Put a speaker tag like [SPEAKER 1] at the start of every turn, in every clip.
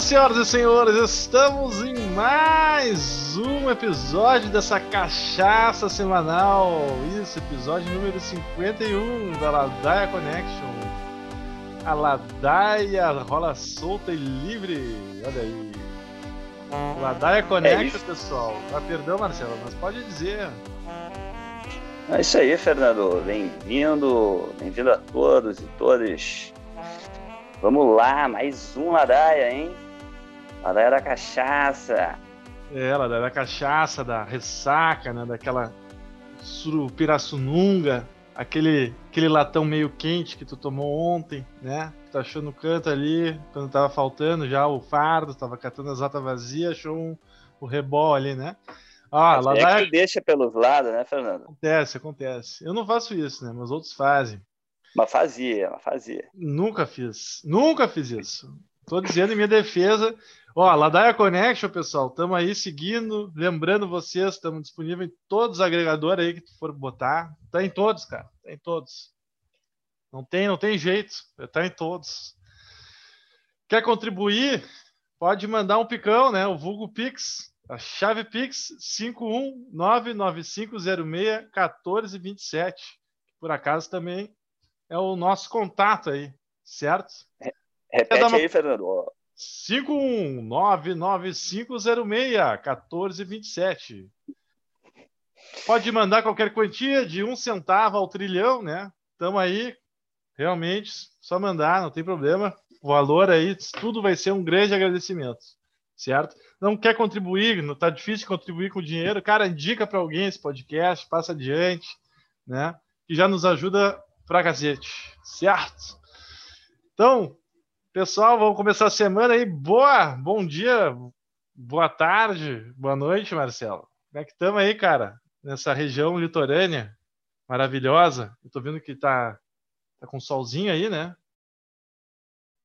[SPEAKER 1] Então, senhoras e senhores, estamos em mais um episódio dessa cachaça semanal. Isso, episódio número 51 da Ladaia Connection. A Ladaia rola solta e livre. Olha aí. Ladaia Connection, é pessoal. Ah, perdão, Marcelo, mas pode dizer.
[SPEAKER 2] É isso aí, Fernando. Bem-vindo, bem-vindo a todos e todas Vamos lá, mais um Ladaia, hein? Ladaia da cachaça.
[SPEAKER 1] É, Ladaia da cachaça, da ressaca, né? Daquela surupirassununga, aquele, aquele latão meio quente que tu tomou ontem, né? Tu achou no canto ali, quando tava faltando já o fardo, tava catando as latas vazias, achou um, o rebol ali, né?
[SPEAKER 2] Ah, Mas ladaia... É que tu deixa pelos lados, né, Fernando?
[SPEAKER 1] Acontece, acontece. Eu não faço isso, né? Mas outros fazem.
[SPEAKER 2] Mas fazia, mas fazia.
[SPEAKER 1] Nunca fiz. Nunca fiz isso. Tô dizendo em minha defesa. Ó, Ladaia Connection, pessoal, estamos aí seguindo. Lembrando vocês, estamos disponíveis em todos os agregadores aí que tu for botar. Tá em todos, cara. Tá em todos. Não tem, não tem jeito. Tá em todos. Quer contribuir? Pode mandar um picão, né? O vulgo Pix. A chave Pix 51995061427. Por acaso também é o nosso contato aí, certo?
[SPEAKER 2] Repete uma... aí, Fernando.
[SPEAKER 1] 51995061427. Pode mandar qualquer quantia de um centavo ao trilhão, né? Estamos aí, realmente, só mandar, não tem problema. O valor aí, tudo vai ser um grande agradecimento, certo? Não quer contribuir, não está difícil contribuir com dinheiro, cara, indica para alguém esse podcast, passa adiante, né? Que já nos ajuda pra cacete, certo? Então, pessoal, vamos começar a semana aí. Boa, bom dia, boa tarde, boa noite, Marcelo. Como é que estamos aí, cara? Nessa região litorânea maravilhosa. Eu tô vendo que tá, tá com solzinho aí, né?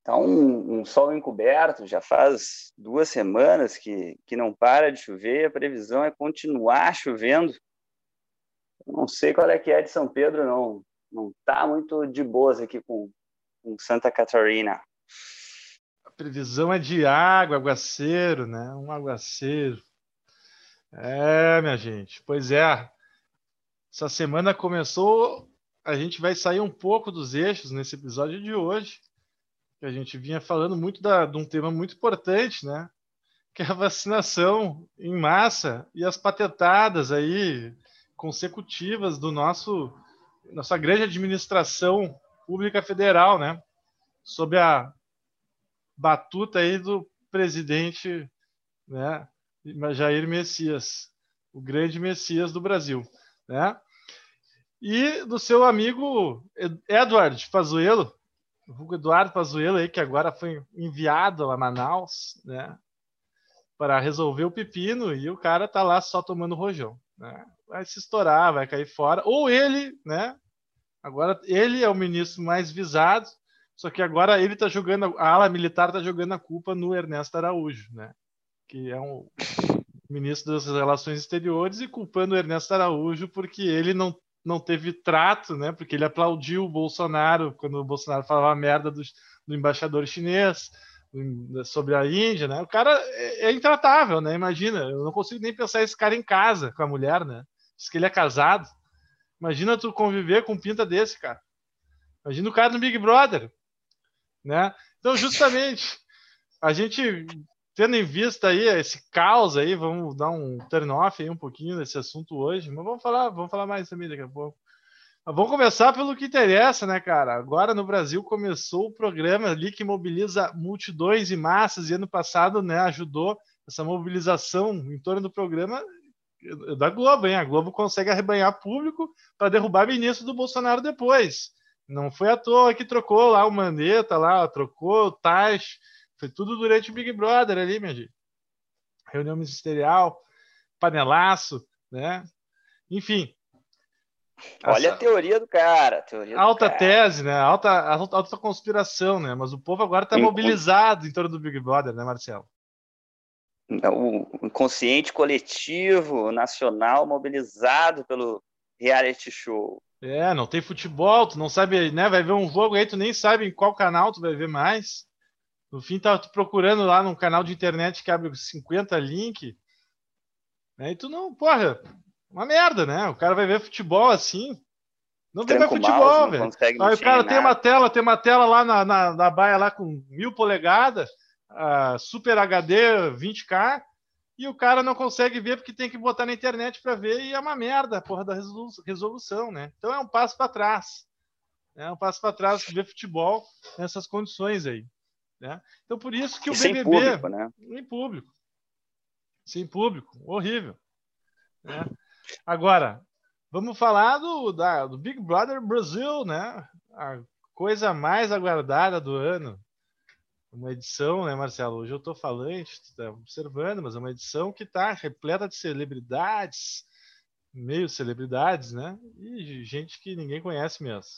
[SPEAKER 2] Tá um, um, sol encoberto, já faz duas semanas que, que não para de chover, a previsão é continuar chovendo. Eu não sei qual é que é de São Pedro, não não tá muito de boas aqui com, com Santa Catarina.
[SPEAKER 1] A previsão é de água, aguaceiro, né? Um aguaceiro. É, minha gente. Pois é. Essa semana começou. A gente vai sair um pouco dos eixos nesse episódio de hoje. Que a gente vinha falando muito da, de um tema muito importante, né? Que é a vacinação em massa e as patetadas aí consecutivas do nosso nossa grande administração pública federal, né? Sob a batuta aí do presidente, né? Jair Messias, o grande Messias do Brasil, né? E do seu amigo Edward Pazuello, o Eduardo Pazuello aí que agora foi enviado a Manaus, né? Para resolver o pepino e o cara tá lá só tomando rojão, né? vai se estourar, vai cair fora. Ou ele, né? Agora ele é o ministro mais visado, só que agora ele está jogando, a ala militar está jogando a culpa no Ernesto Araújo, né? Que é um ministro das Relações Exteriores e culpando o Ernesto Araújo porque ele não, não teve trato, né? Porque ele aplaudiu o Bolsonaro quando o Bolsonaro falava merda do, do embaixador chinês sobre a Índia, né? O cara é, é intratável, né? Imagina, eu não consigo nem pensar esse cara em casa com a mulher, né? Diz que ele é casado. Imagina tu conviver com um pinta desse, cara. Imagina o cara no Big Brother, né? Então, justamente, a gente tendo em vista aí esse caos aí, vamos dar um turn off aí um pouquinho desse assunto hoje, mas vamos falar, vamos falar mais também daqui a pouco. Mas vamos começar pelo que interessa, né, cara? Agora no Brasil começou o programa ali que mobiliza multidões e massas, e ano passado, né, ajudou essa mobilização em torno do programa da Globo, hein? A Globo consegue arrebanhar público para derrubar ministro do Bolsonaro depois. Não foi à toa que trocou lá o Mandetta, lá, trocou o Tais. Foi tudo durante o Big Brother ali, minha gente. Reunião ministerial, panelaço, né? Enfim.
[SPEAKER 2] Olha essa... a teoria do cara. Teoria
[SPEAKER 1] alta
[SPEAKER 2] do cara.
[SPEAKER 1] tese, né? Alta, alta, alta conspiração, né? Mas o povo agora está mobilizado em torno do Big Brother, né, Marcelo?
[SPEAKER 2] o inconsciente coletivo nacional mobilizado pelo reality show.
[SPEAKER 1] É, não tem futebol, tu não sabe, né? Vai ver um jogo aí, tu nem sabe em qual canal tu vai ver mais. No fim, tá procurando lá num canal de internet que abre 50 link. Né? E tu não, porra, uma merda, né? O cara vai ver futebol assim. Não vê mais futebol, velho. Aí o cara tem uma tela, tem uma tela lá na, na, na baia lá com mil polegadas, uh, Super HD 20K, e o cara não consegue ver porque tem que botar na internet para ver e é uma merda a porra da resolução, né? Então é um passo para trás. É um passo para trás ver futebol nessas condições aí. Né? Então, por isso que e o BBB. Sem público, né? Em público. Sem público. Horrível. Né? Agora, vamos falar do, da, do Big Brother Brasil, né? A coisa mais aguardada do ano. Uma edição, né, Marcelo? Hoje eu estou falando, está observando, mas é uma edição que está repleta de celebridades, meio celebridades, né? E gente que ninguém conhece mesmo.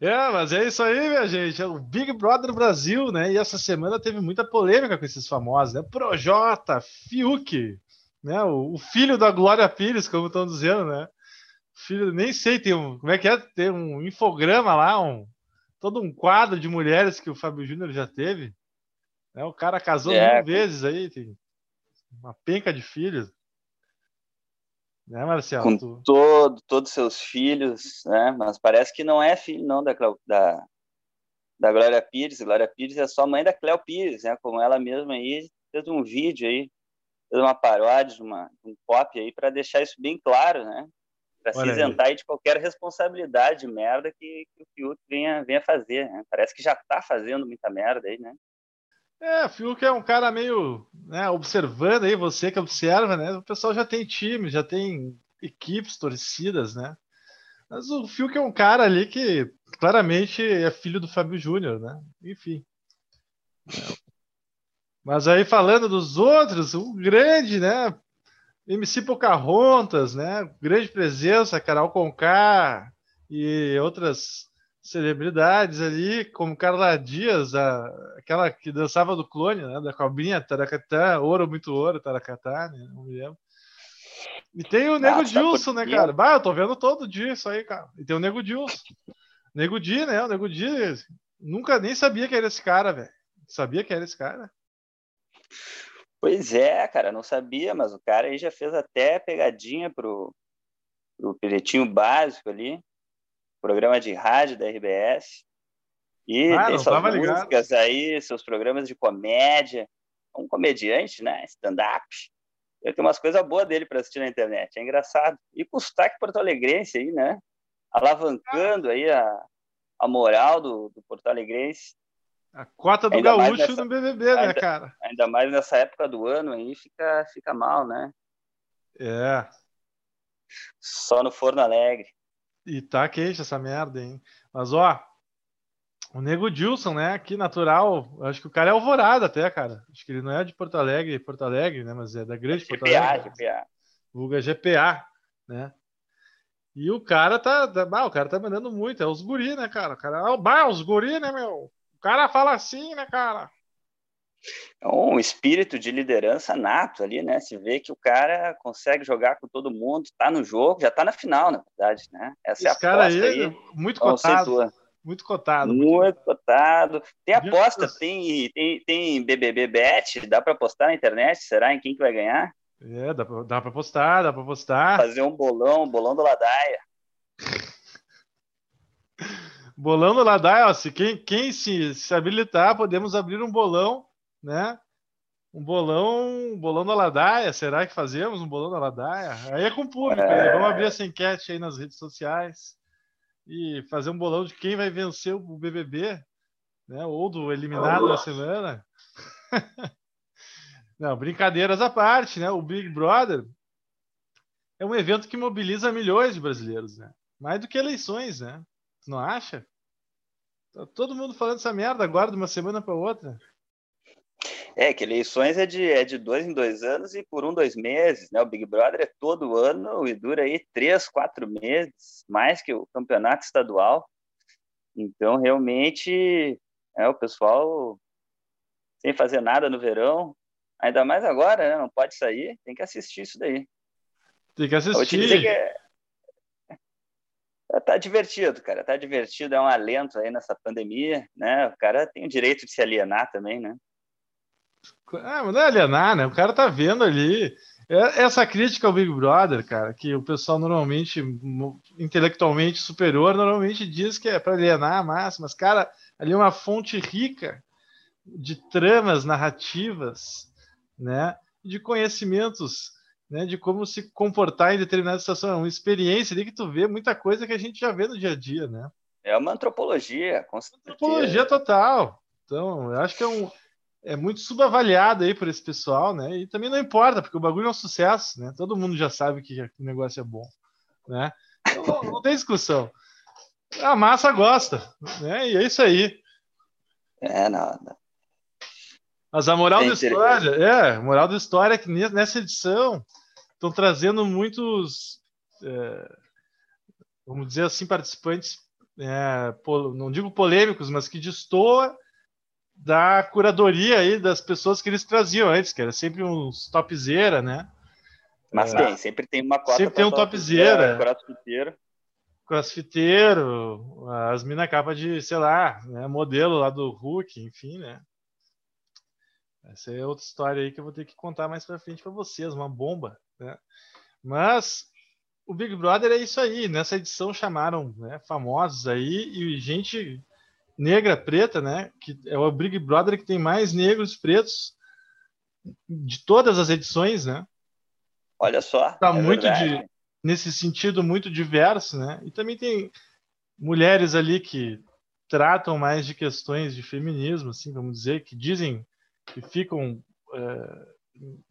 [SPEAKER 1] É, mas é isso aí, minha gente. É o Big Brother Brasil, né? E essa semana teve muita polêmica com esses famosos, né? Projota, Fiuk, né? O, o filho da Glória Pires, como estão dizendo, né? Filho, nem sei, tem um. Como é que é? Tem um infograma lá, um, todo um quadro de mulheres que o Fábio Júnior já teve. Né? O cara casou é, mil vezes aí, tem uma penca de filhos. Né, Marcelo?
[SPEAKER 2] Com tu... todo, todos seus filhos, né? Mas parece que não é filho, não, da, da, da Glória Pires. Glória Pires é só mãe da Cléo Pires, né? Como ela mesma aí fez um vídeo aí, fez uma paródia, uma, um pop aí, para deixar isso bem claro, né? Para se isentar de qualquer responsabilidade de merda que, que o Fiuk venha, venha fazer. Né? Parece que já está fazendo muita merda aí, né?
[SPEAKER 1] É, o Fiuk é um cara meio né, observando aí, você que observa, né? O pessoal já tem time, já tem equipes, torcidas, né? Mas o Fiuk é um cara ali que claramente é filho do Fábio Júnior, né? Enfim. Mas aí falando dos outros, o grande, né? MC Pocahontas, né? Grande presença, Carol Conká e outras celebridades ali, como Carla Dias, a, aquela que dançava do clone, né, da cobrinha, Taracatá, ouro, muito ouro, Taracatá, né, não me lembro. E tem o Nego ah, Dilson, tá né, cara? Bah, eu tô vendo todo dia isso aí, cara. E tem o Nego Dilson. Nego Di, né? O Nego Di, nunca nem sabia que era esse cara, velho. Sabia que era esse cara?
[SPEAKER 2] Pois é, cara, não sabia, mas o cara aí já fez até pegadinha pro, pro bilhetinho básico ali programa de rádio da RBS. E ah, tem suas músicas ligado. aí, seus programas de comédia. Um comediante, né? Stand-up. Eu tenho umas coisas boas dele para assistir na internet. É engraçado. E com o sotaque porto-alegrense aí, né? Alavancando aí a, a moral do, do porto-alegrense.
[SPEAKER 1] A cota do ainda gaúcho nessa, no BBB, né, ainda, cara?
[SPEAKER 2] Ainda mais nessa época do ano aí, fica, fica mal, né?
[SPEAKER 1] É.
[SPEAKER 2] Só no Forno Alegre.
[SPEAKER 1] E tá quente essa merda, hein? Mas, ó, o Nego Dilson, né? Aqui natural, acho que o cara é alvorada até, cara. Acho que ele não é de Porto Alegre, Porto Alegre, né? Mas é da grande é Porto Alegre. GPA. Vulga GPA, né? E o cara tá, tá bah, o cara tá mandando muito, é os guri, né, cara? O cara, ah, os guri, né, meu? O cara fala assim, né, cara?
[SPEAKER 2] É um espírito de liderança nato ali, né? Se vê que o cara consegue jogar com todo mundo, tá no jogo, já tá na final, na verdade, né?
[SPEAKER 1] Essa Esse é a cara aí, aí, muito cotado. Muito cotado.
[SPEAKER 2] Muito, muito cotado. Tem aposta, tem, tem, tem BBB Bet, dá para postar na internet, será em quem que vai ganhar?
[SPEAKER 1] É, dá pra, dá pra postar, dá pra postar.
[SPEAKER 2] Fazer um bolão, bolão do Ladaia.
[SPEAKER 1] Bolão do Ladaia, ó, se quem, quem se, se habilitar, podemos abrir um bolão né? Um bolão, um bolão da Ladaia, será que fazemos um bolão da Ladaia? Aí é com o público, é... vamos abrir essa enquete aí nas redes sociais e fazer um bolão de quem vai vencer o BBB, né? Ou do eliminado da semana. Não, brincadeiras à parte, né? O Big Brother é um evento que mobiliza milhões de brasileiros, né? Mais do que eleições, né? Não acha? Tá todo mundo falando essa merda agora de uma semana para outra.
[SPEAKER 2] É, que eleições é de, é de dois em dois anos e por um, dois meses, né? O Big Brother é todo ano e dura aí três, quatro meses, mais que o campeonato estadual. Então, realmente, é, o pessoal sem fazer nada no verão, ainda mais agora, né? Não pode sair, tem que assistir isso daí.
[SPEAKER 1] Tem que assistir.
[SPEAKER 2] Que é... tá divertido, cara. Tá divertido, é um alento aí nessa pandemia, né? O cara tem o direito de se alienar também, né?
[SPEAKER 1] Ah, mas não é alienar, né? O cara tá vendo ali. É, essa crítica ao Big Brother, cara, que o pessoal normalmente, intelectualmente superior, normalmente diz que é para alienar a massa, mas, cara, ali é uma fonte rica de tramas narrativas, né? De conhecimentos né, de como se comportar em determinada situação. É uma experiência ali que tu vê muita coisa que a gente já vê no dia a dia, né?
[SPEAKER 2] É uma antropologia, com certeza.
[SPEAKER 1] Antropologia total. Então, eu acho que é, um, é muito subavaliado aí por esse pessoal, né? E também não importa, porque o bagulho é um sucesso, né? Todo mundo já sabe que o negócio é bom, né? Então, não, não tem discussão. A massa gosta, né? E é isso aí.
[SPEAKER 2] É, nada.
[SPEAKER 1] Mas a moral é da história, é, moral da história é que nessa edição estão trazendo muitos, é, vamos dizer assim, participantes, é, não digo polêmicos, mas que destoa da curadoria aí das pessoas que eles traziam antes, que era sempre uns topzera, né?
[SPEAKER 2] Mas é, tem, sempre tem uma cota.
[SPEAKER 1] Sempre tem um topzera. Crossfiteiro. Crossfiteiro, as mina capa de, sei lá, né, modelo lá do Hulk, enfim, né? Essa é outra história aí que eu vou ter que contar mais para frente para vocês, uma bomba, né? Mas o Big Brother é isso aí. Nessa edição chamaram né, famosos aí e gente negra, preta, né? Que é o Big Brother que tem mais negros e pretos de todas as edições, né?
[SPEAKER 2] Olha só.
[SPEAKER 1] Tá é muito verdade. de nesse sentido muito diverso, né? E também tem mulheres ali que tratam mais de questões de feminismo, assim, vamos dizer, que dizem que ficam é,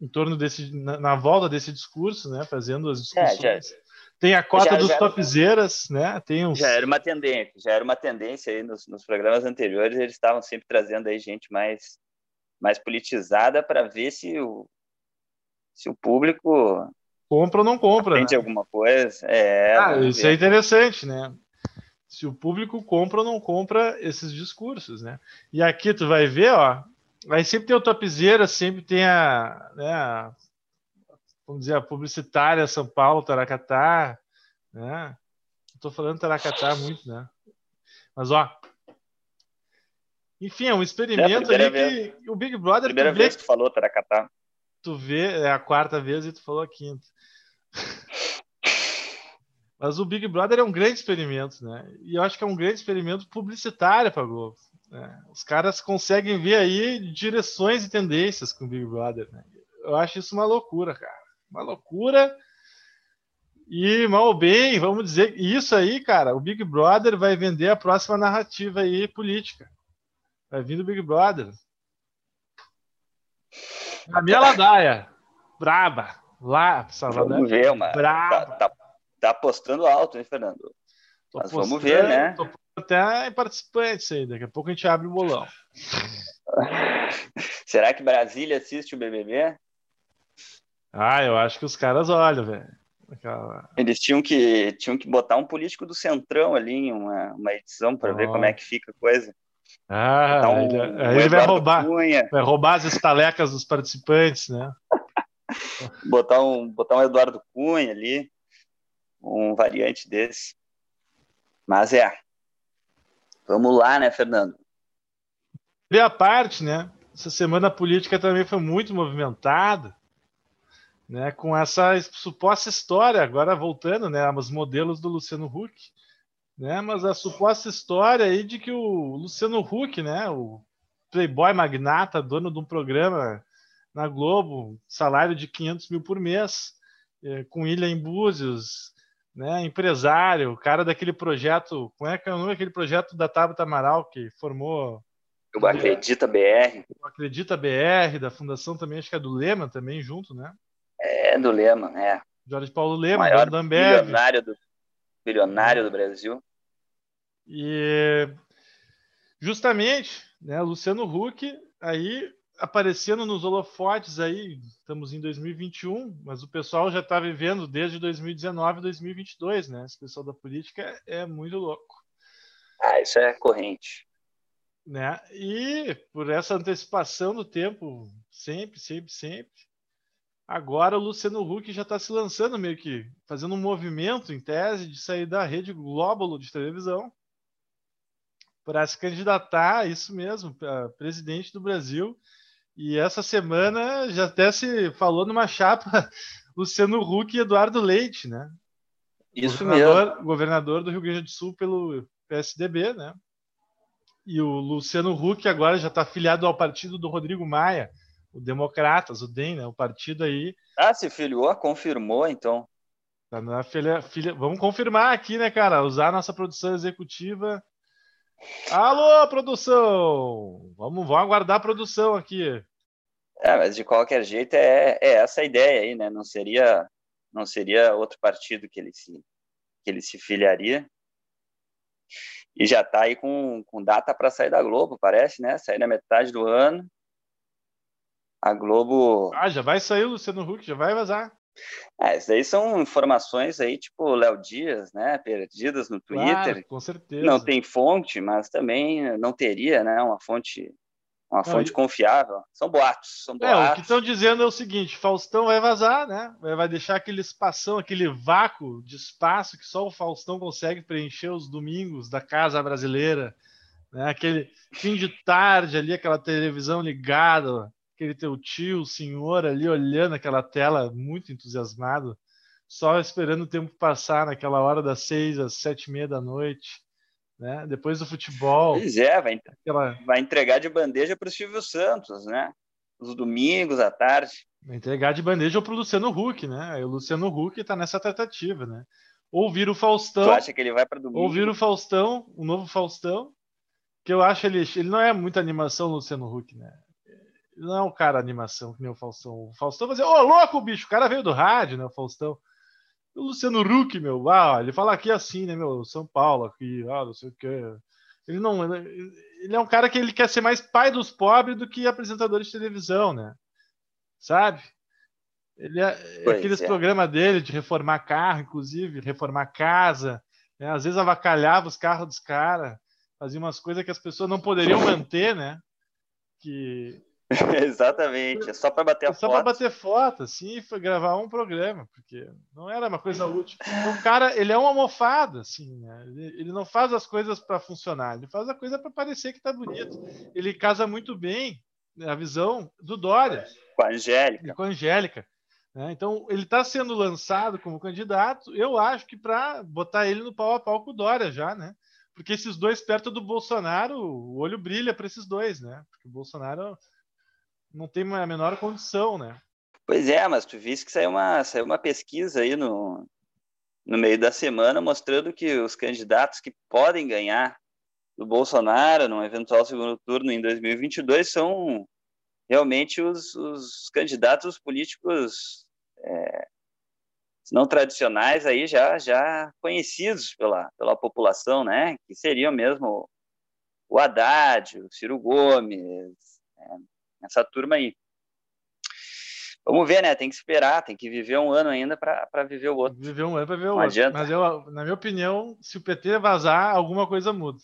[SPEAKER 1] em torno desse na, na, volta desse discurso, né, fazendo as discussões. É, tem a cota já, dos já, topzeiras, né? Tem uns...
[SPEAKER 2] Já era uma tendência, já era uma tendência aí nos, nos programas anteriores, eles estavam sempre trazendo aí gente mais mais politizada para ver se o se o público
[SPEAKER 1] compra ou não compra.
[SPEAKER 2] Né? alguma coisa. É,
[SPEAKER 1] ah, isso ver. é interessante, né? Se o público compra ou não compra esses discursos, né? E aqui tu vai ver, ó, Aí sempre tem o topzera, sempre tem a, né, a, vamos dizer, a publicitária São Paulo, Taracatá, né? Estou falando Taracatá muito, né? Mas, ó, enfim, é um experimento é ali vez. que o Big Brother...
[SPEAKER 2] Primeira
[SPEAKER 1] tu
[SPEAKER 2] vez que tu falou Taracatá.
[SPEAKER 1] Tu vê, é a quarta vez e tu falou a quinta. Mas o Big Brother é um grande experimento, né? E eu acho que é um grande experimento publicitário para a Globo. Né? Os caras conseguem ver aí direções e tendências com o Big Brother. Né? Eu acho isso uma loucura, cara. Uma loucura. E mal ou bem, vamos dizer, isso aí, cara, o Big Brother vai vender a próxima narrativa aí política. Vai vir do Big Brother. A minha ladaia. Braba. Lá,
[SPEAKER 2] Salvador. Vamos ver, mano. Braba. Tá, tá, tá apostando alto, hein, Fernando? Mas vamos ver, né? Tô
[SPEAKER 1] até participantes aí. Daqui a pouco a gente abre o bolão.
[SPEAKER 2] Será que Brasília assiste o BBB?
[SPEAKER 1] Ah, eu acho que os caras olham, velho. Aquela...
[SPEAKER 2] Eles tinham que, tinham que botar um político do Centrão ali em uma, uma edição para oh. ver como é que fica a coisa.
[SPEAKER 1] Ah, então, ele, um ele vai roubar, Cunha. vai roubar as estalecas dos participantes, né?
[SPEAKER 2] botar um, botar um Eduardo Cunha ali, um variante desse. Mas é, Vamos lá, né, Fernando?
[SPEAKER 1] E a parte, né? Essa semana política também foi muito movimentada, né? Com essa suposta história, agora voltando, né? Aos modelos do Luciano Huck, né? Mas a suposta história aí de que o Luciano Huck, né? O playboy magnata, dono de um programa na Globo, salário de 500 mil por mês, é, com ilha em Búzios, né, empresário, cara daquele projeto, como é que é o nome daquele projeto da Tabata Amaral que formou
[SPEAKER 2] o Acredita BR.
[SPEAKER 1] O Acredita BR, da fundação também, acho que é do Lema também junto, né?
[SPEAKER 2] É, do Lema, é.
[SPEAKER 1] Jorge Paulo Lema,
[SPEAKER 2] maior bilionário do, bilionário do Brasil.
[SPEAKER 1] E justamente, né, Luciano Huck aí aparecendo nos holofotes aí, estamos em 2021, mas o pessoal já está vivendo desde 2019 2022, né? Esse pessoal da política é muito louco.
[SPEAKER 2] Ah, isso é corrente.
[SPEAKER 1] Né? E por essa antecipação do tempo, sempre, sempre, sempre, Agora o Luciano Huck já está se lançando meio que fazendo um movimento em tese de sair da rede glóbulo de televisão para se candidatar, isso mesmo, para presidente do Brasil. E essa semana já até se falou numa chapa Luciano Huck e Eduardo Leite, né?
[SPEAKER 2] Isso
[SPEAKER 1] governador,
[SPEAKER 2] mesmo.
[SPEAKER 1] Governador do Rio Grande do Sul pelo PSDB, né? E o Luciano Huck agora já está afiliado ao partido do Rodrigo Maia, o Democratas, o DEM, né? O partido aí.
[SPEAKER 2] Ah, se filiou, confirmou, então.
[SPEAKER 1] Tá na filha, filha... Vamos confirmar aqui, né, cara? Usar a nossa produção executiva. Alô, produção! Vamos, vamos aguardar a produção aqui.
[SPEAKER 2] É, mas de qualquer jeito é, é essa a ideia aí, né? Não seria, não seria outro partido que ele se, que ele se filiaria. E já está aí com, com data para sair da Globo, parece, né? Sair na metade do ano. A Globo.
[SPEAKER 1] Ah, já vai sair o Luciano Huck, já vai vazar.
[SPEAKER 2] É, isso daí são informações aí, tipo Léo Dias, né? Perdidas no Twitter.
[SPEAKER 1] Claro, com certeza.
[SPEAKER 2] Não tem fonte, mas também não teria, né? Uma fonte, uma não, fonte confiável. São boatos, são boatos.
[SPEAKER 1] É, o que estão dizendo é o seguinte: Faustão vai vazar, né? Vai deixar aquele espação, aquele vácuo de espaço que só o Faustão consegue preencher os domingos da casa brasileira, né? Aquele fim de tarde ali, aquela televisão ligada aquele teu tio, o senhor ali olhando aquela tela muito entusiasmado, só esperando o tempo passar naquela hora das seis às sete e meia da noite, né? Depois do futebol.
[SPEAKER 2] Pois é, vai, aquela... vai entregar de bandeja para o Silvio Santos, né? Os domingos à tarde.
[SPEAKER 1] Vai entregar de bandeja para o Luciano Huck, né? Aí o Luciano Huck está nessa tratativa, né? Ou vira o Faustão. Tu
[SPEAKER 2] acha que ele vai para domingo?
[SPEAKER 1] Ou vira o Faustão, o novo Faustão, que eu acho ele, ele não é muita animação, Luciano Huck, né? Não é um cara animação que nem o Faustão. O Faustão dizer, ô louco, bicho, o cara veio do rádio, né? O Faustão. O Luciano Huck, meu, ah, ele fala aqui assim, né, meu, São Paulo, aqui, ah, não sei o que. Ele não. Ele é um cara que ele quer ser mais pai dos pobres do que apresentador de televisão, né? Sabe? Ele é, aqueles é. programas dele de reformar carro, inclusive, reformar casa, né? às vezes avacalhava os carros dos caras, fazia umas coisas que as pessoas não poderiam manter, né? Que
[SPEAKER 2] Exatamente, é só para bater a
[SPEAKER 1] é só foto. Só para bater foto, assim, foi gravar um programa, porque não era uma coisa útil. O cara, ele é uma almofada, assim, né? ele, ele, não faz as coisas para funcionar, ele faz a coisa para parecer que tá bonito. Ele casa muito bem né, a visão do Dória.
[SPEAKER 2] Com a Angélica.
[SPEAKER 1] Com a Angélica. Né? Então, ele está sendo lançado como candidato, eu acho que para botar ele no pau a pau com o Dória já, né? Porque esses dois perto do Bolsonaro, o olho brilha para esses dois, né? Porque o Bolsonaro não tem a menor condição, né?
[SPEAKER 2] Pois é, mas tu viste que saiu uma, saiu uma pesquisa aí no, no meio da semana mostrando que os candidatos que podem ganhar do Bolsonaro num eventual segundo turno em 2022 são realmente os, os candidatos políticos é, não tradicionais aí já já conhecidos pela, pela população, né? Que seriam mesmo o Haddad, o Ciro Gomes, é, essa turma aí. Vamos ver, né? Tem que esperar, tem que viver um ano ainda para viver o outro.
[SPEAKER 1] Viver um ano para viver o outro. Adianta. Mas eu, na minha opinião, se o PT vazar, alguma coisa muda.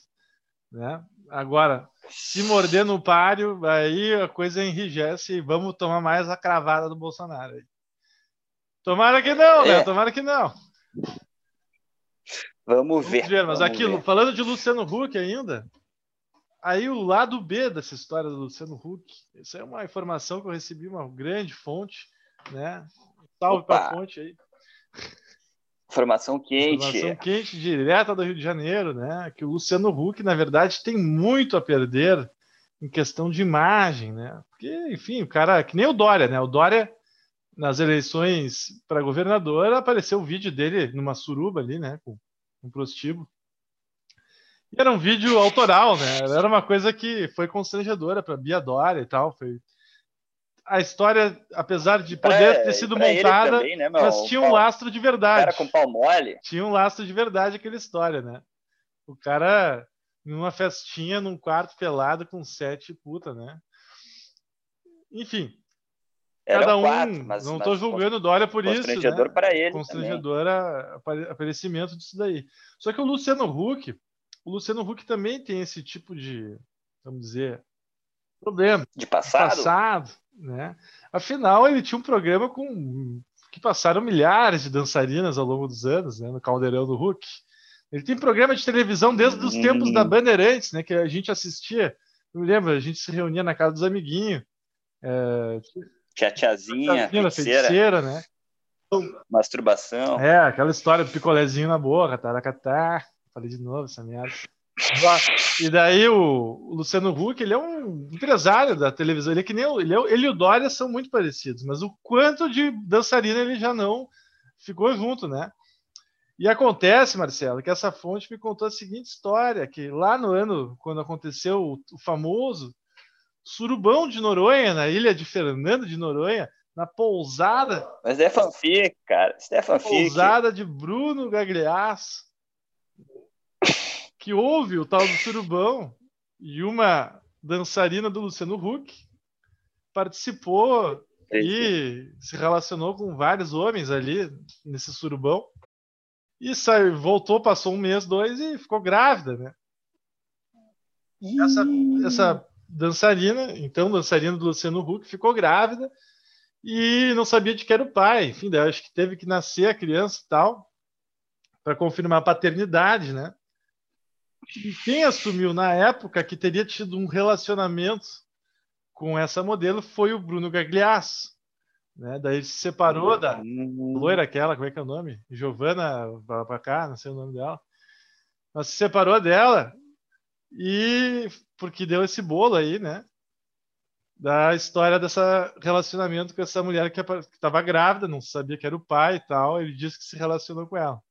[SPEAKER 1] Né? Agora, se morder no páreo, aí a coisa enrijece e vamos tomar mais a cravada do Bolsonaro. Tomara que não, né? é. né? Tomara que não.
[SPEAKER 2] Vamos ver. Vamos ver
[SPEAKER 1] mas
[SPEAKER 2] vamos
[SPEAKER 1] aquilo,
[SPEAKER 2] ver.
[SPEAKER 1] falando de Luciano Huck ainda, Aí o lado B dessa história do Luciano Huck, isso é uma informação que eu recebi uma grande fonte, né? Salve para a fonte aí.
[SPEAKER 2] Informação quente.
[SPEAKER 1] Informação quente, direta do Rio de Janeiro, né? Que o Luciano Huck, na verdade, tem muito a perder em questão de imagem, né? Porque, enfim, o cara, que nem o Dória, né? O Dória, nas eleições para governador, apareceu o vídeo dele numa suruba ali, né? Com um prostíbulo. E era um vídeo autoral, né? Era uma coisa que foi constrangedora para Bia Dória e tal. Foi... A história, apesar de poder é, ter sido montada, também, né, mas tinha um pau... lastro de verdade.
[SPEAKER 2] Era com pau mole.
[SPEAKER 1] Tinha um lastro de verdade aquela história, né? O cara numa festinha, num quarto pelado com sete puta, né? Enfim,
[SPEAKER 2] era
[SPEAKER 1] cada
[SPEAKER 2] um,
[SPEAKER 1] quatro, mas, não estou julgando o Dória por isso.
[SPEAKER 2] Constrangedor
[SPEAKER 1] né?
[SPEAKER 2] para ele.
[SPEAKER 1] Constrangedor também. aparecimento disso daí. Só que o Luciano Huck, o Luciano Huck também tem esse tipo de, vamos dizer, problema.
[SPEAKER 2] De passado?
[SPEAKER 1] De passado né? Afinal, ele tinha um programa com que passaram milhares de dançarinas ao longo dos anos, né, no Caldeirão do Hulk. Ele tem programa de televisão desde os tempos da Bandeirantes, né, que a gente assistia. Eu me lembro, a gente se reunia na casa dos amiguinhos. É,
[SPEAKER 2] Tia tiazinha, feiticeira. feiticeira, né? Masturbação.
[SPEAKER 1] É, aquela história do picolézinho na boca, taracatá. Falei de novo essa merda. E daí o, Luciano Huck, ele é um empresário da televisão. Ele é que nem ele, é, ele e o Dória são muito parecidos, mas o quanto de dançarina ele já não ficou junto, né? E acontece, Marcelo, que essa fonte me contou a seguinte história: que lá no ano, quando aconteceu o, o famoso Surubão de Noronha, na ilha de Fernando de Noronha, na pousada.
[SPEAKER 2] Mas é fanfic, cara. Isso é fanfic.
[SPEAKER 1] Pousada de Bruno Gagliasso. Que houve o tal do surubão e uma dançarina do Luciano Huck participou e se relacionou com vários homens ali nesse surubão. E saiu, voltou, passou um mês, dois e ficou grávida, né? Essa, essa dançarina, então dançarina do Luciano Huck, ficou grávida e não sabia de que era o pai. Enfim, daí acho que teve que nascer a criança e tal, para confirmar a paternidade, né? E quem assumiu na época que teria tido um relacionamento com essa modelo foi o Bruno Gagliasso. Né? Daí ele se separou da loira aquela, como é que é o nome? Giovana para cá, não sei o nome dela. Mas se separou dela e porque deu esse bolo aí, né? da história dessa relacionamento com essa mulher que estava grávida, não sabia que era o pai e tal. Ele disse que se relacionou com ela.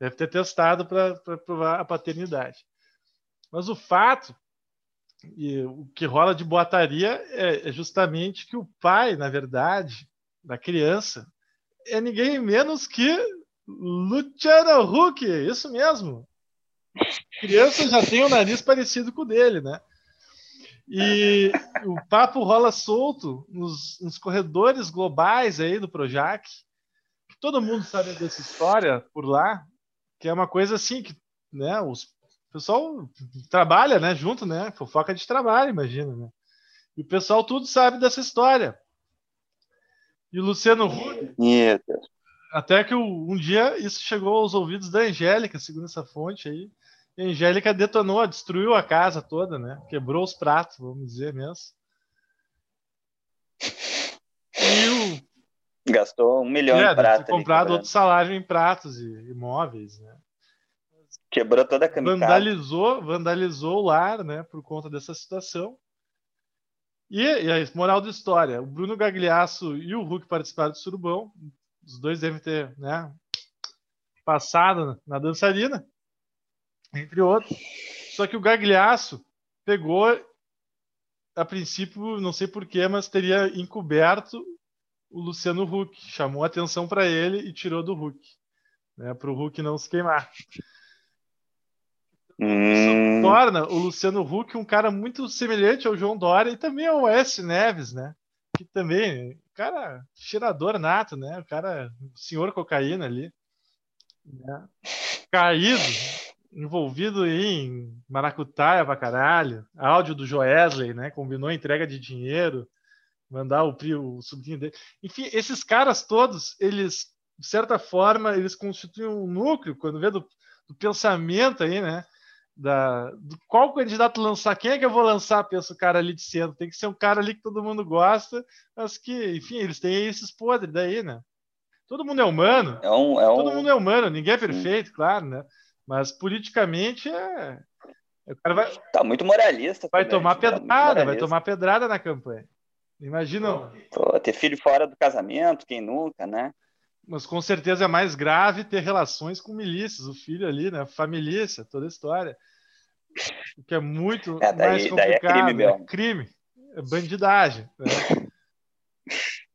[SPEAKER 1] Deve ter testado para provar a paternidade. Mas o fato, e o que rola de boataria, é, é justamente que o pai, na verdade, da criança, é ninguém menos que Luciano Huck, isso mesmo. Criança já tem o nariz parecido com o dele, né? E o papo rola solto nos, nos, corredores globais aí do Projac. Todo mundo sabe dessa história por lá, que é uma coisa assim que, né, os, o pessoal trabalha, né, junto, né, fofoca de trabalho, imagina, né? E o pessoal tudo sabe dessa história. E o Luciano Huck, até que um dia isso chegou aos ouvidos da Angélica, segundo essa fonte aí, a Angélica detonou, destruiu a casa toda, né? Quebrou os pratos, vamos dizer mesmo.
[SPEAKER 2] E o... Gastou um milhão é, de pratos.
[SPEAKER 1] comprado outro salário em pratos e imóveis, né?
[SPEAKER 2] Quebrou toda a
[SPEAKER 1] kamikaze. Vandalizou, vandalizou o lar, né? Por conta dessa situação. E, e a moral da história: o Bruno Gagliasso e o Hulk participaram do Surubão. Os dois devem ter, né? Passado na dançarina entre outros. Só que o Gagliasso pegou, a princípio, não sei porquê, mas teria encoberto o Luciano Huck, chamou atenção para ele e tirou do Huck, né, para o Huck não se queimar. Hum. Isso torna o Luciano Huck um cara muito semelhante ao João Dória e também ao S. Neves, né? Que também, cara, cheirador nato, né? O cara, senhor cocaína ali. Né? Caído, envolvido em maracutaia pra caralho, áudio do Joesley, né? Combinou entrega de dinheiro, mandar o, o sobrinho dele. Enfim, esses caras todos, eles, de certa forma, eles constituem um núcleo, quando vê do, do pensamento aí, né? Da, do qual candidato lançar, quem é que eu vou lançar, pensa o cara ali de centro. Tem que ser um cara ali que todo mundo gosta, mas que, enfim, eles têm esses podres daí, né? Todo mundo é humano.
[SPEAKER 2] É um, é um...
[SPEAKER 1] Todo mundo é humano, ninguém é perfeito, Sim. claro, né? Mas politicamente é. O cara vai.
[SPEAKER 2] Tá muito moralista.
[SPEAKER 1] Vai também, tomar tá pedrada, vai tomar pedrada na campanha. Imagina.
[SPEAKER 2] Pô, ter filho fora do casamento, quem nunca, né?
[SPEAKER 1] Mas com certeza é mais grave ter relações com milícias, o filho ali, né? Família, toda a história. O que é muito é, daí, mais complicado. Daí é crime, é crime, é bandidagem. Né?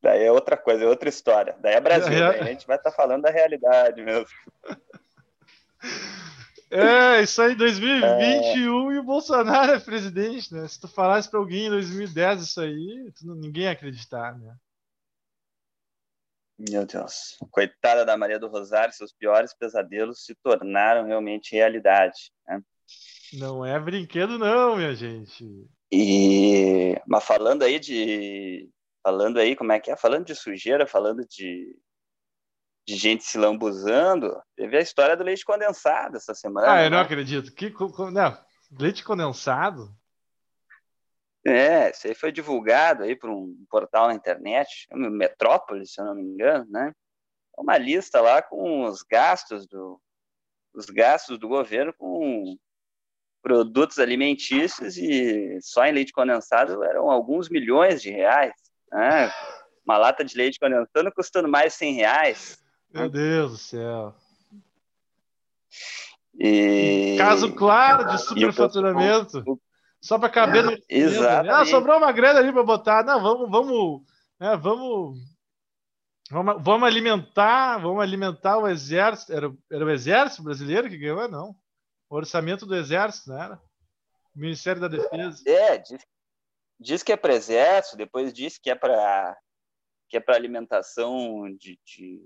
[SPEAKER 2] daí é outra coisa, é outra história. Daí é Brasil, é... a gente vai estar tá falando da realidade mesmo.
[SPEAKER 1] É, isso aí, 2021 é... e o Bolsonaro é presidente, né? Se tu falasse para alguém em 2010 isso aí, ninguém ia acreditar, né?
[SPEAKER 2] Meu Deus. Coitada da Maria do Rosário, seus piores pesadelos se tornaram realmente realidade. Né?
[SPEAKER 1] Não é brinquedo, não, minha gente.
[SPEAKER 2] E... Mas falando aí de, falando aí, como é que é? Falando de sujeira, falando de, de gente se lambuzando. Teve a história do leite condensado essa semana.
[SPEAKER 1] Ah, eu não né? acredito. Que, não, leite condensado?
[SPEAKER 2] É, isso aí foi divulgado aí por um portal na internet, Metrópolis, se eu não me engano, né? Uma lista lá com os gastos do os gastos do governo com produtos alimentícios e só em leite condensado eram alguns milhões de reais. Né? Uma lata de leite condensado custando mais de 100 reais.
[SPEAKER 1] Meu Deus do céu.
[SPEAKER 2] E...
[SPEAKER 1] Caso claro de superfaturamento. Só para caber no.
[SPEAKER 2] Exato.
[SPEAKER 1] Ah, sobrou uma grana ali para botar. Não, vamos, vamos, né, vamos, vamos, vamos alimentar, vamos alimentar o exército. Era, era o exército brasileiro que ganhou, não? O orçamento do exército, não era? O Ministério da Defesa.
[SPEAKER 2] É, diz, diz que é para exército, depois diz que é para que é para alimentação de, de,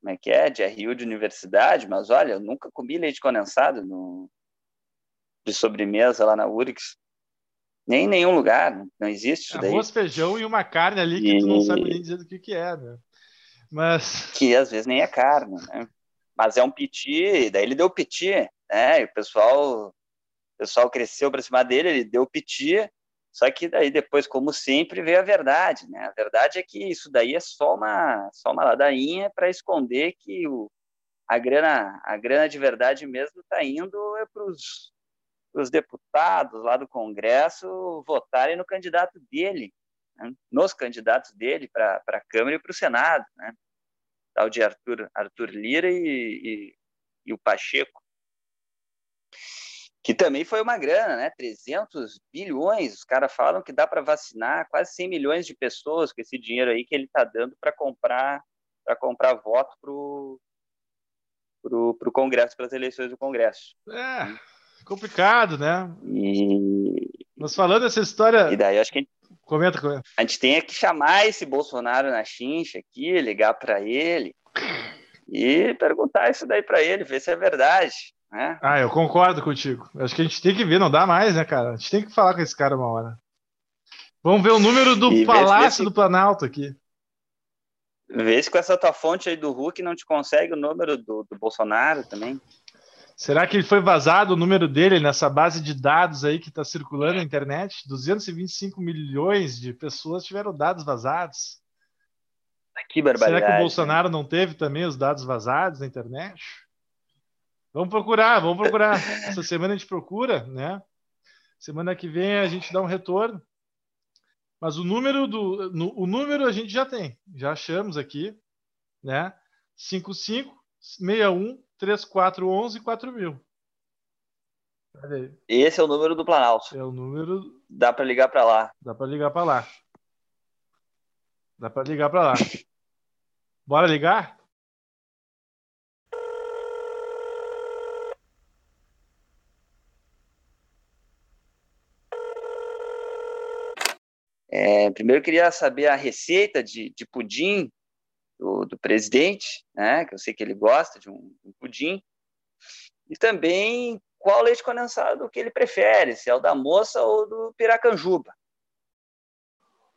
[SPEAKER 2] como é que é, de RU de universidade, mas olha, eu nunca comi leite condensado no, de sobremesa lá na URIX. Nem em nenhum lugar, não existe isso daí.
[SPEAKER 1] Arroz, feijão e uma carne ali que e... tu não sabe nem dizer do que, que é, né? Mas...
[SPEAKER 2] Que às vezes nem é carne, né? Mas é um piti, daí ele deu piti, né? E o pessoal, o pessoal cresceu para cima dele, ele deu piti, só que daí depois, como sempre, veio a verdade, né? A verdade é que isso daí é só uma, só uma ladainha para esconder que o, a grana, a grana de verdade mesmo está indo é para os os deputados lá do Congresso votarem no candidato dele, né? nos candidatos dele para a Câmara e para o Senado, né? tal de Arthur, Arthur Lira e, e, e, o Pacheco, que também foi uma grana, né? 300 bilhões, os caras falam que dá para vacinar quase 100 milhões de pessoas com esse dinheiro aí que ele está dando para comprar para comprar voto para o Congresso, para as eleições do Congresso.
[SPEAKER 1] É, Complicado, né?
[SPEAKER 2] E...
[SPEAKER 1] Mas falando essa história.
[SPEAKER 2] E daí acho que a gente...
[SPEAKER 1] Comenta, comenta.
[SPEAKER 2] A gente tem que chamar esse Bolsonaro na chincha aqui, ligar para ele e perguntar isso daí para ele, ver se é verdade. Né?
[SPEAKER 1] Ah, eu concordo contigo. Acho que a gente tem que ver, não dá mais, né, cara? A gente tem que falar com esse cara uma hora. Vamos ver o número do e Palácio se... do Planalto aqui.
[SPEAKER 2] Vê se com essa tua fonte aí do Hulk não te consegue o número do, do Bolsonaro também.
[SPEAKER 1] Será que foi vazado o número dele nessa base de dados aí que está circulando na internet? 225 milhões de pessoas tiveram dados vazados.
[SPEAKER 2] Que barbaridade.
[SPEAKER 1] Será que o Bolsonaro não teve também os dados vazados na internet? Vamos procurar, vamos procurar. Essa semana a gente procura, né? Semana que vem a gente dá um retorno. Mas o número do no, o número a gente já tem, já achamos aqui, né? 5561 3411 4000.
[SPEAKER 2] Esse é o número do Planalto.
[SPEAKER 1] É o número.
[SPEAKER 2] Dá para ligar para lá.
[SPEAKER 1] Dá para ligar para lá. Dá para ligar para lá. Bora ligar?
[SPEAKER 2] É, primeiro eu queria saber a receita de, de pudim do, do presidente, né, que eu sei que ele gosta de um, um pudim, e também qual leite condensado que ele prefere, se é o da moça ou do piracanjuba.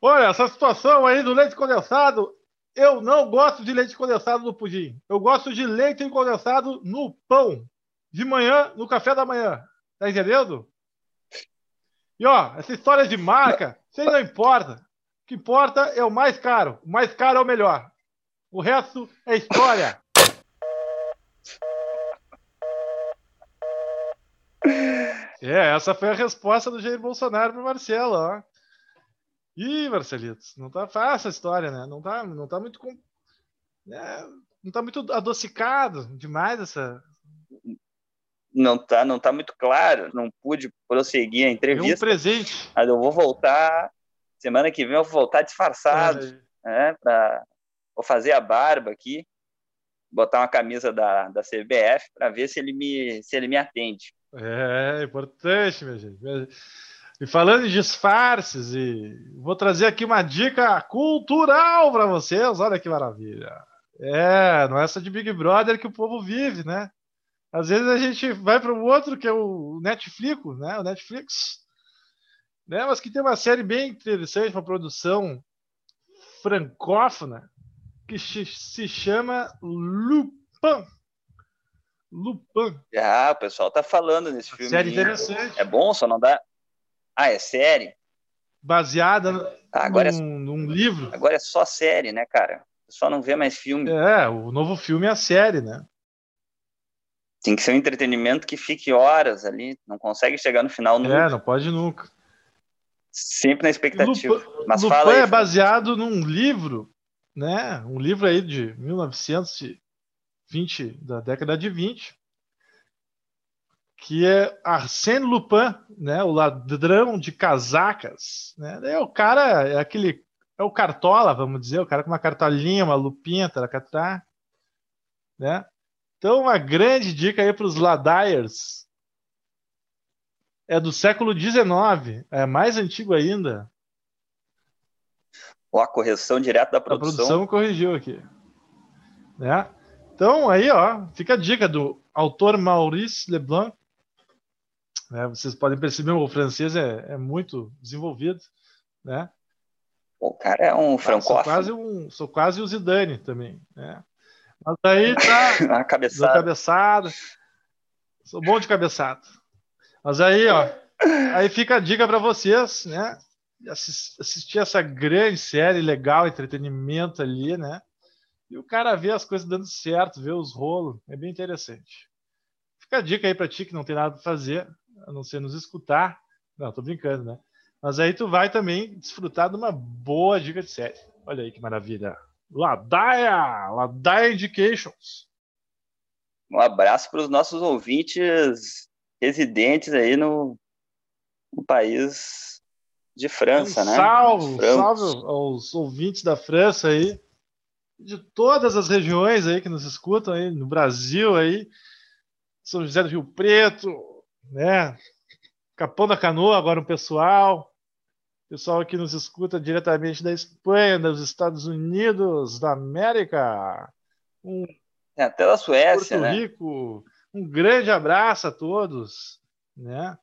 [SPEAKER 1] Olha, essa situação aí do leite condensado, eu não gosto de leite condensado no pudim. Eu gosto de leite condensado no pão, de manhã, no café da manhã. Tá entendendo? E ó, essa história de marca, isso não importa. O que importa é o mais caro. O mais caro é o melhor. O resto é história. É, essa foi a resposta do Jair Bolsonaro para Marcelo, ó. Ih, Marcelitos, não tá fácil a história, né? Não tá, não tá muito com, é, não tá muito adocicado demais essa
[SPEAKER 2] não tá, não tá muito claro, não pude prosseguir a entrevista. É
[SPEAKER 1] um presente.
[SPEAKER 2] Mas eu vou voltar semana que vem eu vou voltar disfarçado, é. né, para Vou fazer a barba aqui, botar uma camisa da, da CBF para ver se ele, me, se ele me atende.
[SPEAKER 1] É, importante, minha gente. E falando em disfarces, e vou trazer aqui uma dica cultural para vocês. Olha que maravilha. É, não é só de Big Brother que o povo vive, né? Às vezes a gente vai para o outro, que é o Netflix, né? O Netflix. Né? Mas que tem uma série bem interessante, uma produção francófona que se chama Lupin. Lupin.
[SPEAKER 2] Ah, o pessoal tá falando nesse filme.
[SPEAKER 1] Série interessante.
[SPEAKER 2] É bom, só não dá. Ah, é série?
[SPEAKER 1] Baseada
[SPEAKER 2] ah, agora
[SPEAKER 1] num,
[SPEAKER 2] é...
[SPEAKER 1] num livro.
[SPEAKER 2] Agora é só série, né, cara? Só não vê mais filme.
[SPEAKER 1] É, o novo filme é a série, né?
[SPEAKER 2] Tem que ser um entretenimento que fique horas ali, não consegue chegar no final nunca.
[SPEAKER 1] É, não pode nunca.
[SPEAKER 2] Sempre na expectativa.
[SPEAKER 1] Lupin, Mas Lupin fala aí, é baseado num livro, né? Um livro aí de 1920, da década de 20, que é Arsène Lupin, né? O ladrão de casacas, né? É o cara, é aquele é o cartola, vamos dizer, o cara com uma cartolinha, uma lupinha, taracatá, né? Então, uma grande dica aí para os Ladairs. É do século XIX, é mais antigo ainda.
[SPEAKER 2] Ó, a correção direto da produção.
[SPEAKER 1] A produção corrigiu aqui. Né? Então, aí, ó, fica a dica do autor Maurice Leblanc. Né? Vocês podem perceber, o francês é, é muito desenvolvido, né?
[SPEAKER 2] O cara é um francófono.
[SPEAKER 1] Ah, sou quase um, sou quase o Zidane também, né? Mas aí tá.
[SPEAKER 2] a cabeçada.
[SPEAKER 1] cabeçada. Sou bom de cabeçada. Mas aí, ó. Aí fica a dica para vocês, né? Assistir essa grande série legal, entretenimento ali, né? E o cara vê as coisas dando certo, vê os rolos. É bem interessante. Fica a dica aí para ti que não tem nada para fazer, a não ser nos escutar. Não, tô brincando, né? Mas aí tu vai também desfrutar de uma boa dica de série. Olha aí que maravilha. Ladaia! Ladaia Indications.
[SPEAKER 2] Um abraço para os nossos ouvintes residentes aí no, no país de França, um
[SPEAKER 1] né? Salve, salve aos ouvintes da França aí, de todas as regiões aí que nos escutam aí no Brasil aí, São José do Rio Preto, né? Capão da Canoa, agora o pessoal, Pessoal que nos escuta diretamente da Espanha, dos Estados Unidos, da América.
[SPEAKER 2] Um é, até da Suécia,
[SPEAKER 1] Porto
[SPEAKER 2] né?
[SPEAKER 1] Rico. Um grande abraço a todos, né?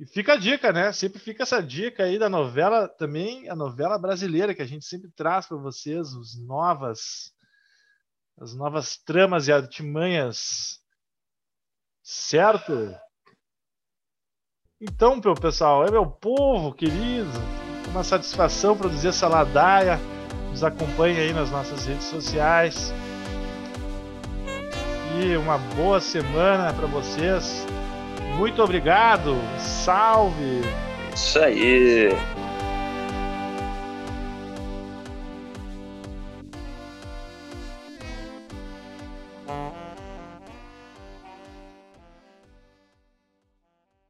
[SPEAKER 1] E fica a dica, né? Sempre fica essa dica aí da novela também, a novela brasileira que a gente sempre traz para vocês, os novas as novas tramas e artimanhas. Certo? Então, meu pessoal, é meu povo querido, uma satisfação produzir essa ladaia. Nos acompanhe aí nas nossas redes sociais. E uma boa semana para vocês. Muito obrigado. Salve!
[SPEAKER 2] Isso aí.